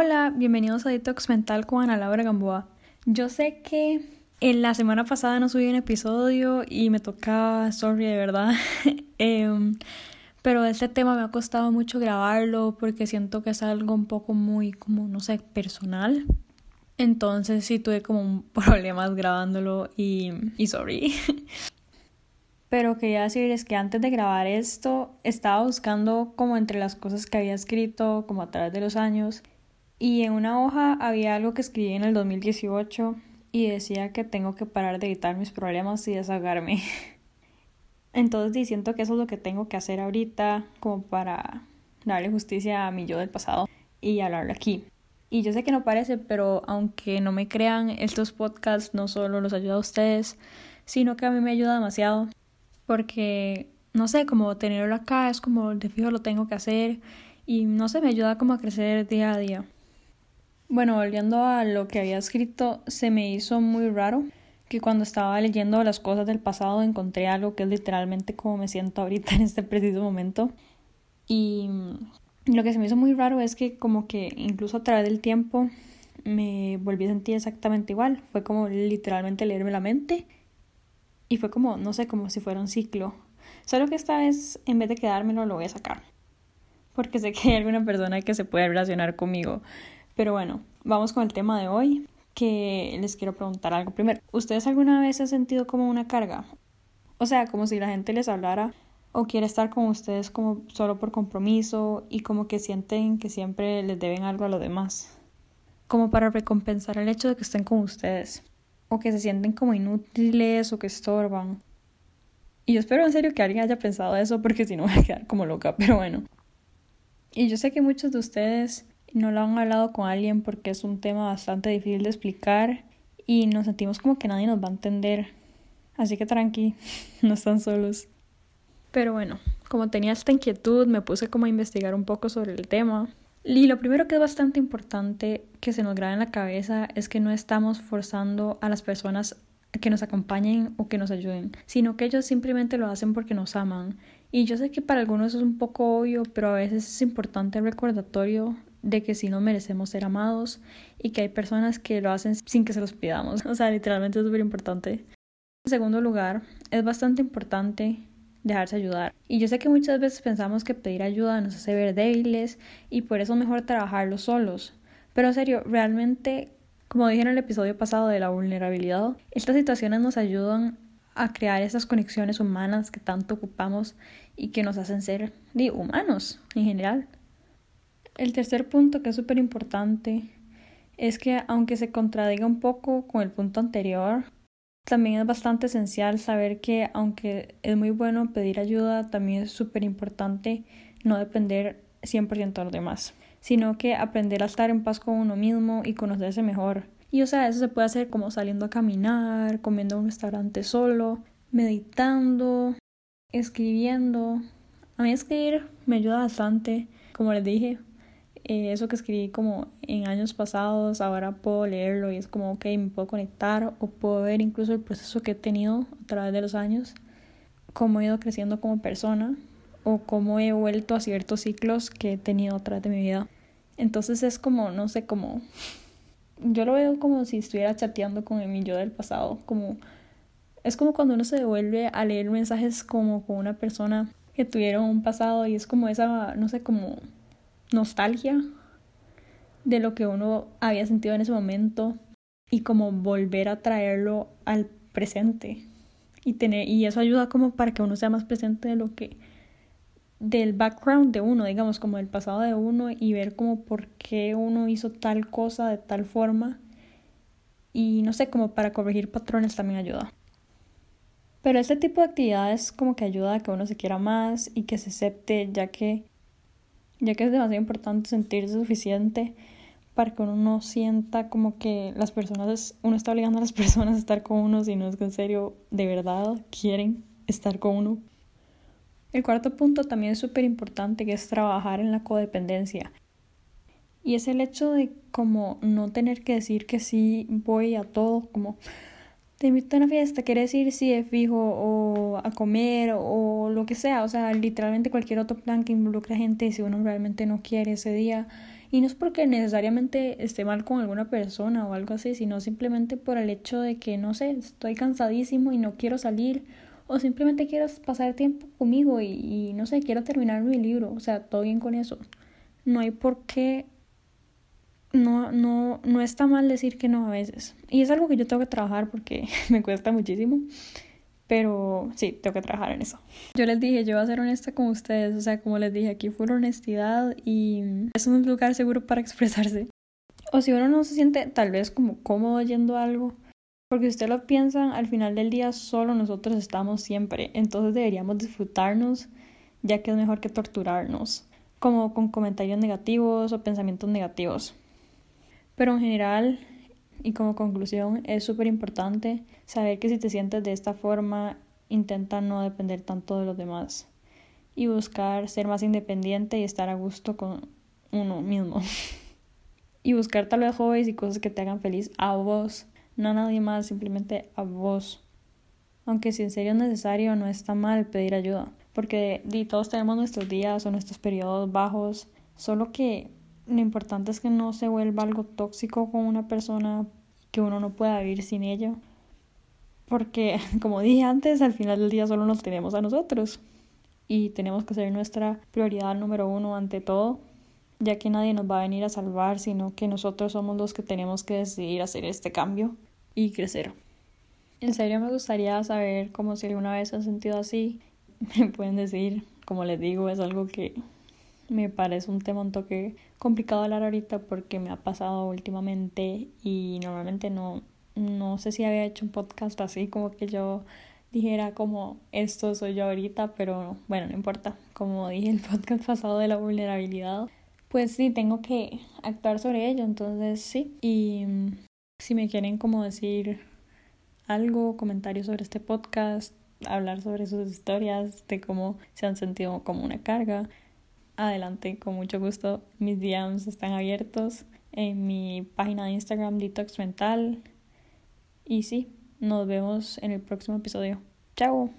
Hola, bienvenidos a Detox Mental con Ana Laura Gamboa. Yo sé que en la semana pasada no subí un episodio y me tocaba, sorry de verdad, em, pero este tema me ha costado mucho grabarlo porque siento que es algo un poco muy, como, no sé, personal. Entonces sí tuve como problemas grabándolo y, y sorry. Pero quería decirles que antes de grabar esto estaba buscando como entre las cosas que había escrito como a través de los años y en una hoja había algo que escribí en el 2018 y decía que tengo que parar de evitar mis problemas y desahogarme. Entonces siento que eso es lo que tengo que hacer ahorita como para darle justicia a mi yo del pasado y hablarlo aquí. Y yo sé que no parece, pero aunque no me crean, estos podcasts no solo los ayuda a ustedes, sino que a mí me ayuda demasiado. Porque, no sé, como tenerlo acá es como de fijo lo tengo que hacer y no sé, me ayuda como a crecer día a día. Bueno, volviendo a lo que había escrito, se me hizo muy raro que cuando estaba leyendo las cosas del pasado encontré algo que es literalmente como me siento ahorita en este preciso momento. Y lo que se me hizo muy raro es que como que incluso a través del tiempo me volví a sentir exactamente igual. Fue como literalmente leerme la mente. Y fue como, no sé, como si fuera un ciclo. Solo que esta vez, en vez de quedármelo, lo voy a sacar. Porque sé que hay alguna persona que se puede relacionar conmigo. Pero bueno, vamos con el tema de hoy, que les quiero preguntar algo primero. ¿Ustedes alguna vez han sentido como una carga? O sea, como si la gente les hablara o quiere estar con ustedes como solo por compromiso y como que sienten que siempre les deben algo a los demás. Como para recompensar el hecho de que estén con ustedes. O que se sienten como inútiles o que estorban. Y yo espero en serio que alguien haya pensado eso porque si no voy a quedar como loca, pero bueno. Y yo sé que muchos de ustedes no lo han hablado con alguien porque es un tema bastante difícil de explicar y nos sentimos como que nadie nos va a entender. Así que tranqui, no están solos. Pero bueno, como tenía esta inquietud, me puse como a investigar un poco sobre el tema. Y lo primero que es bastante importante que se nos grabe en la cabeza es que no estamos forzando a las personas que nos acompañen o que nos ayuden, sino que ellos simplemente lo hacen porque nos aman. Y yo sé que para algunos es un poco obvio, pero a veces es importante el recordatorio de que si no merecemos ser amados y que hay personas que lo hacen sin que se los pidamos. O sea, literalmente es súper importante. En segundo lugar, es bastante importante dejarse ayudar. Y yo sé que muchas veces pensamos que pedir ayuda nos hace ver débiles y por eso es mejor trabajarlo solos. Pero en serio, realmente, como dije en el episodio pasado de la vulnerabilidad, estas situaciones nos ayudan a crear esas conexiones humanas que tanto ocupamos y que nos hacen ser humanos en general. El tercer punto que es súper importante es que aunque se contradiga un poco con el punto anterior, también es bastante esencial saber que aunque es muy bueno pedir ayuda, también es súper importante no depender 100% de los demás, sino que aprender a estar en paz con uno mismo y conocerse mejor. Y o sea, eso se puede hacer como saliendo a caminar, comiendo en un restaurante solo, meditando, escribiendo. A mí escribir me ayuda bastante, como les dije, eh, eso que escribí como en años pasados, ahora puedo leerlo y es como, ok, me puedo conectar o puedo ver incluso el proceso que he tenido a través de los años, cómo he ido creciendo como persona o cómo he vuelto a ciertos ciclos que he tenido a través de mi vida. Entonces es como, no sé, como... Yo lo veo como si estuviera chateando con mi yo del pasado, como... Es como cuando uno se devuelve a leer mensajes como con una persona que tuvieron un pasado y es como esa, no sé, como nostalgia de lo que uno había sentido en ese momento y como volver a traerlo al presente y tener y eso ayuda como para que uno sea más presente de lo que del background de uno, digamos, como del pasado de uno y ver como por qué uno hizo tal cosa de tal forma y no sé, como para corregir patrones también ayuda. Pero este tipo de actividades como que ayuda a que uno se quiera más y que se acepte, ya que ya que es demasiado importante sentirse suficiente para que uno no sienta como que las personas, uno está obligando a las personas a estar con uno, sino es que en serio, de verdad, quieren estar con uno. El cuarto punto también es súper importante, que es trabajar en la codependencia. Y es el hecho de como no tener que decir que sí voy a todo, como te invito a una fiesta, quieres ir, sí, de fijo, o a comer, o lo que sea, o sea, literalmente cualquier otro plan que involucre a gente, si uno realmente no quiere ese día Y no es porque necesariamente esté mal con alguna persona o algo así, sino simplemente por el hecho de que, no sé, estoy cansadísimo y no quiero salir. O simplemente quiero pasar tiempo conmigo y, y no sé, quiero terminar mi libro. O sea, todo bien con eso. No hay por qué no, no, no está mal decir que no a veces. Y es algo que yo tengo que trabajar porque me cuesta muchísimo. Pero sí, tengo que trabajar en eso. Yo les dije, yo voy a ser honesta con ustedes. O sea, como les dije, aquí fue la honestidad y es un lugar seguro para expresarse. O si uno no se siente tal vez como cómodo yendo a algo. Porque si usted lo piensa, al final del día solo nosotros estamos siempre. Entonces deberíamos disfrutarnos, ya que es mejor que torturarnos. Como con comentarios negativos o pensamientos negativos. Pero en general, y como conclusión, es súper importante saber que si te sientes de esta forma, intenta no depender tanto de los demás y buscar ser más independiente y estar a gusto con uno mismo. y buscar tal vez hobbies y cosas que te hagan feliz a vos, no a nadie más, simplemente a vos. Aunque si en serio es necesario, no está mal pedir ayuda, porque todos tenemos nuestros días o nuestros periodos bajos, solo que lo importante es que no se vuelva algo tóxico con una persona que uno no pueda vivir sin ella. Porque, como dije antes, al final del día solo nos tenemos a nosotros. Y tenemos que ser nuestra prioridad número uno ante todo, ya que nadie nos va a venir a salvar, sino que nosotros somos los que tenemos que decidir hacer este cambio y crecer. En serio me gustaría saber cómo si alguna vez han sentido así. Me pueden decir, como les digo, es algo que me parece un tema un toque complicado hablar ahorita porque me ha pasado últimamente y normalmente no, no sé si había hecho un podcast así como que yo dijera como esto soy yo ahorita, pero bueno, no importa. Como dije el podcast pasado de la vulnerabilidad, pues sí, tengo que actuar sobre ello, entonces sí. Y mm, si me quieren como decir algo, comentarios sobre este podcast, hablar sobre sus historias, de cómo se han sentido como una carga, adelante, con mucho gusto. Mis DMs están abiertos en mi página de Instagram Detox Mental. Y sí, nos vemos en el próximo episodio. Chao.